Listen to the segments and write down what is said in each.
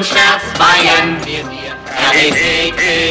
und Schmerzbeien. Wir sind R-E-T-T-U-N-E.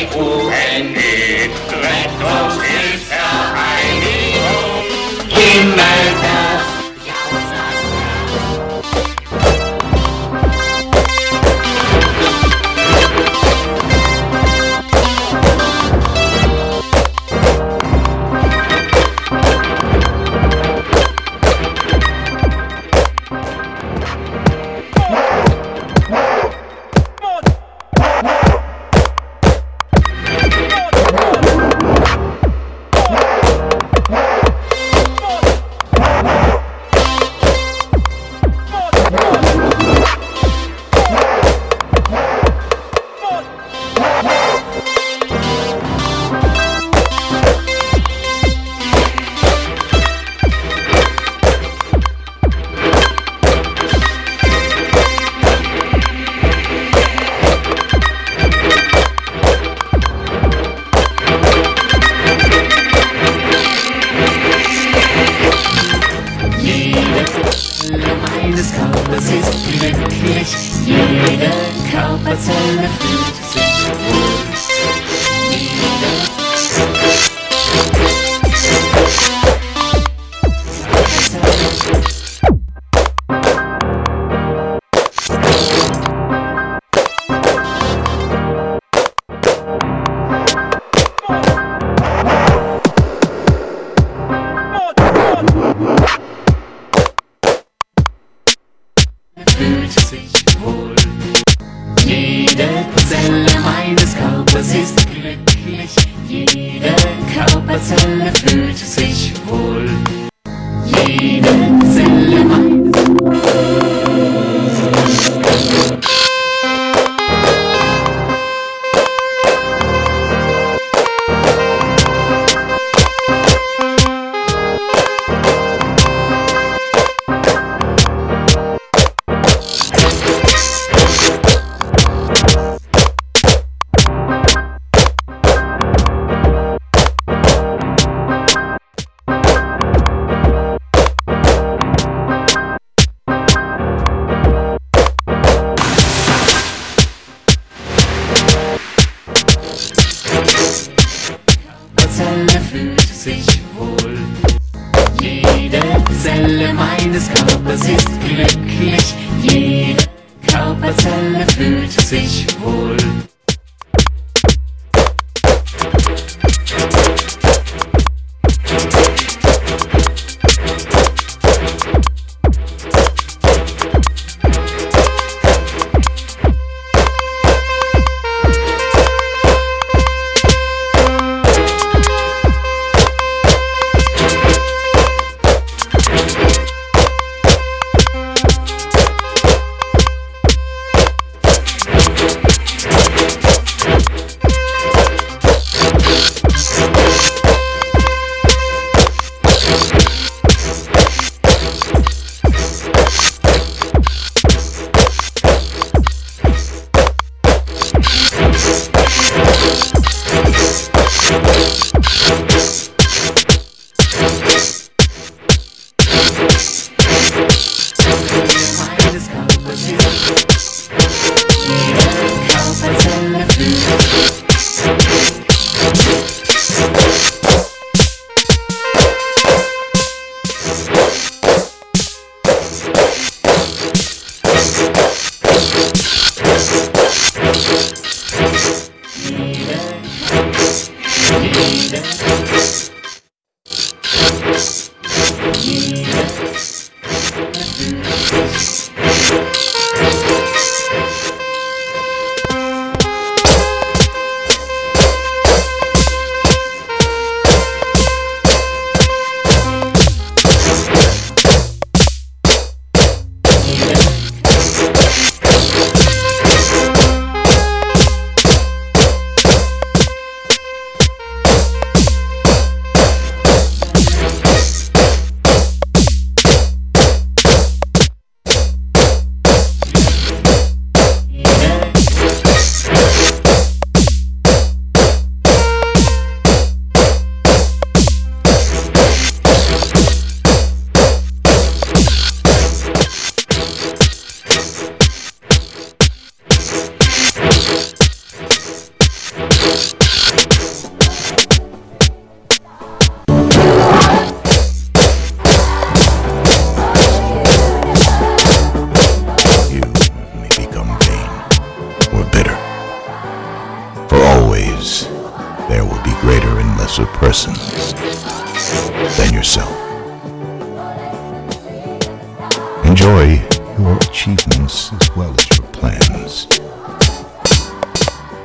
enjoy your achievements as well as your plans.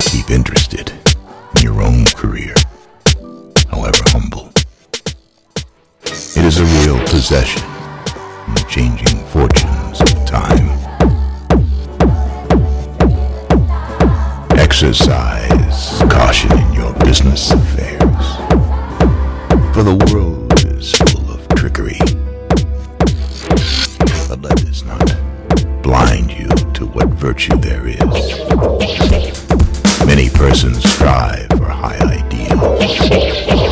Keep interested in your own career, however humble. It is a real possession in the changing fortunes of time. Exercise caution in your business affairs, for the world is full of trickery the let does not blind you to what virtue there is. Many persons strive for high ideals.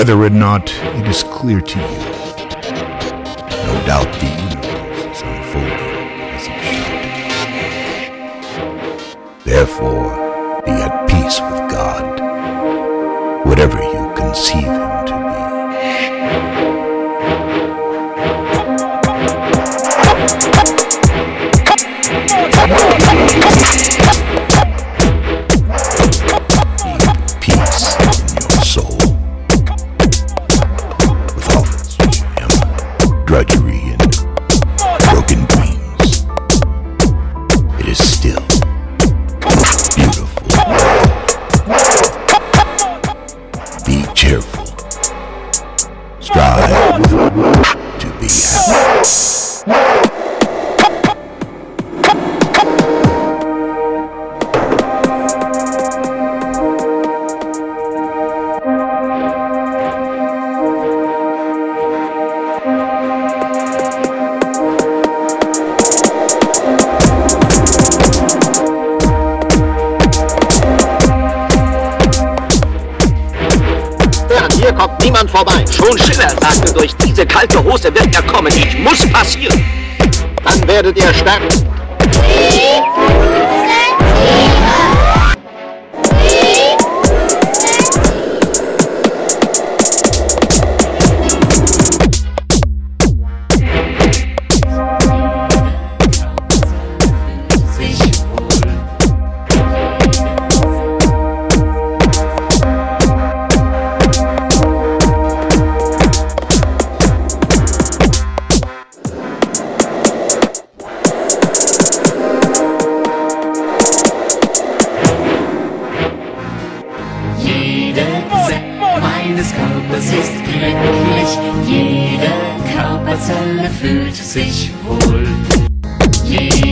whether or not it is clear to you. No doubt the universe is unfolding as it should. Therefore, be at peace with God, whatever you conceive Him. passiert, dann werdet ihr sterben. sich wohl. Yeah.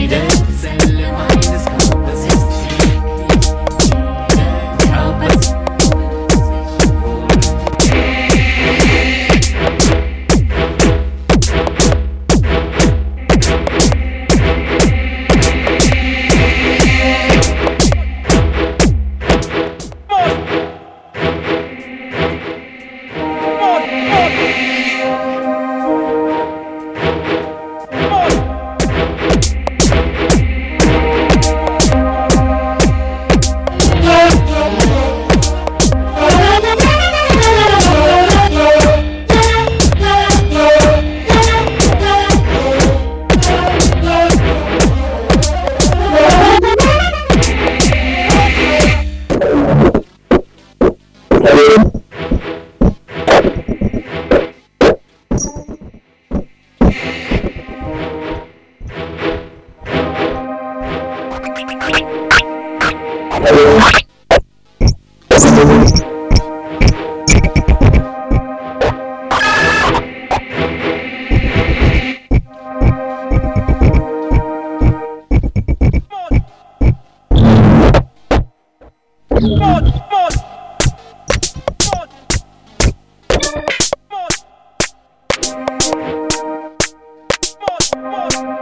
Boss.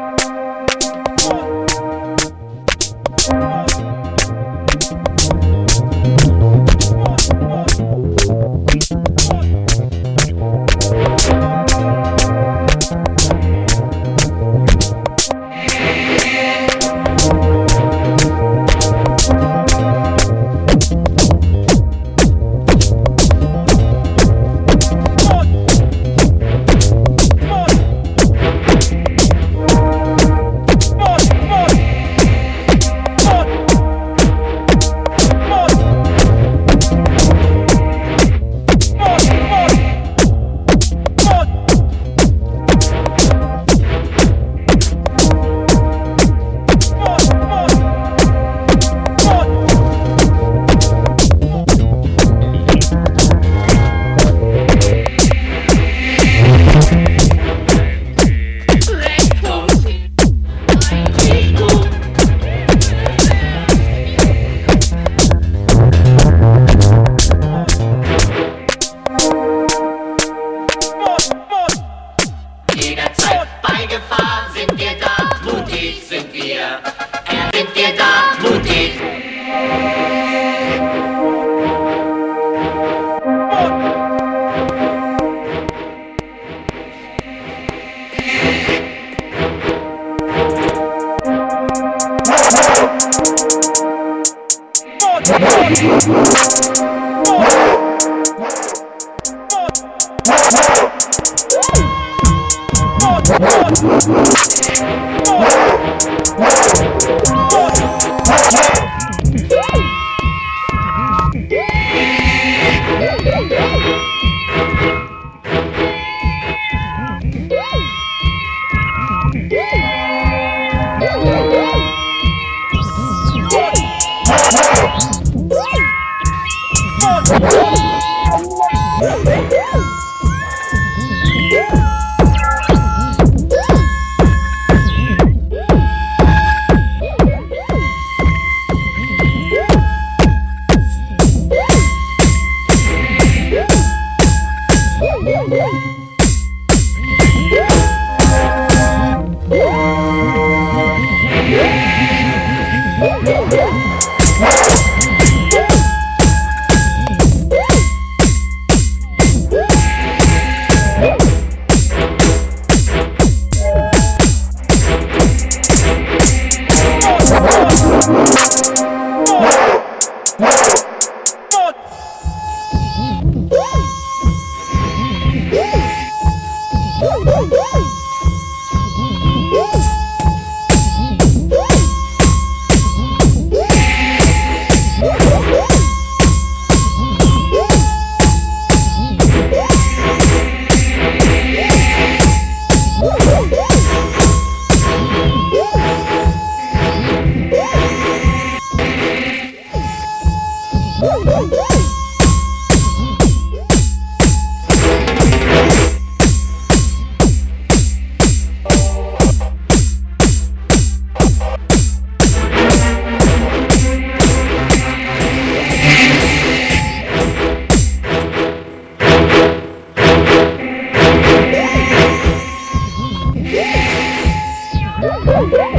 Woo!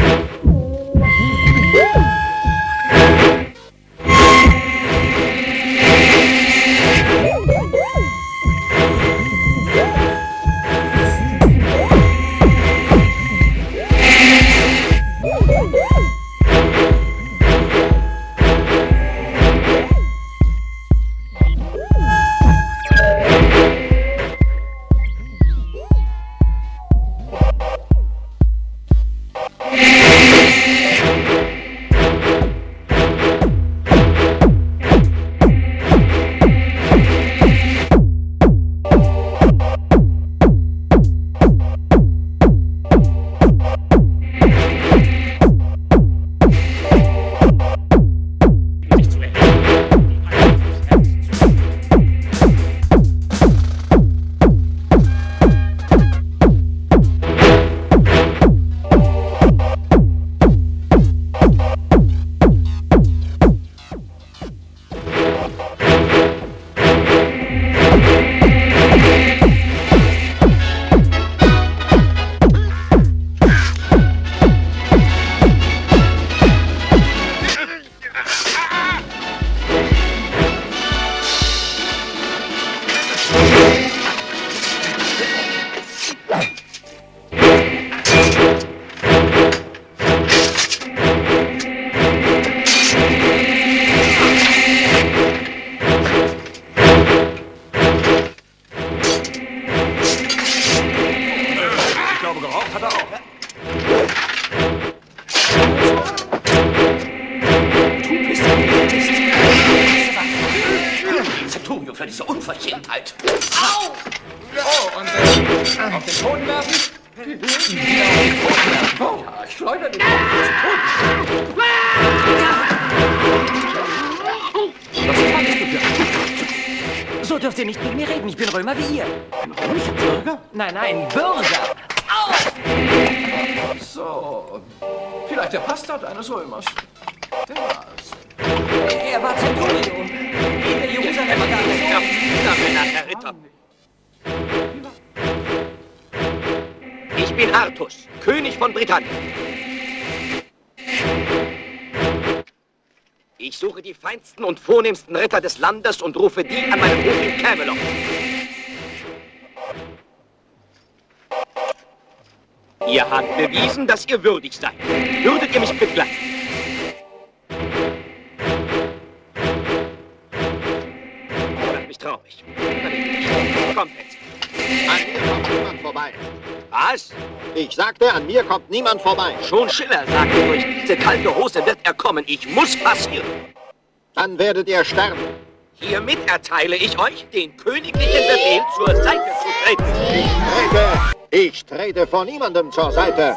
Vielleicht der Pastor eines Römers. Der war's. Er war Zenturion. Der Jerusalemer Garnison. Ja, Männer, Herr Ritter. Ich bin Artus, König von Britannien. Ich suche die feinsten und vornehmsten Ritter des Landes und rufe die an meinen Hof in Camelot. Ihr habt bewiesen, dass ihr würdig seid. Würdet ihr mich begleiten? Macht mich traurig. Kommt jetzt. An mir kommt niemand vorbei. Was? Ich sagte, an mir kommt niemand vorbei. Schon Schiller sagte, durch diese kalte Hose wird er kommen. Ich muss passieren. Dann werdet ihr sterben. Hiermit erteile ich euch den königlichen Befehl, zur Seite zu treten. Ich trete. Ich trete vor niemandem zur Seite.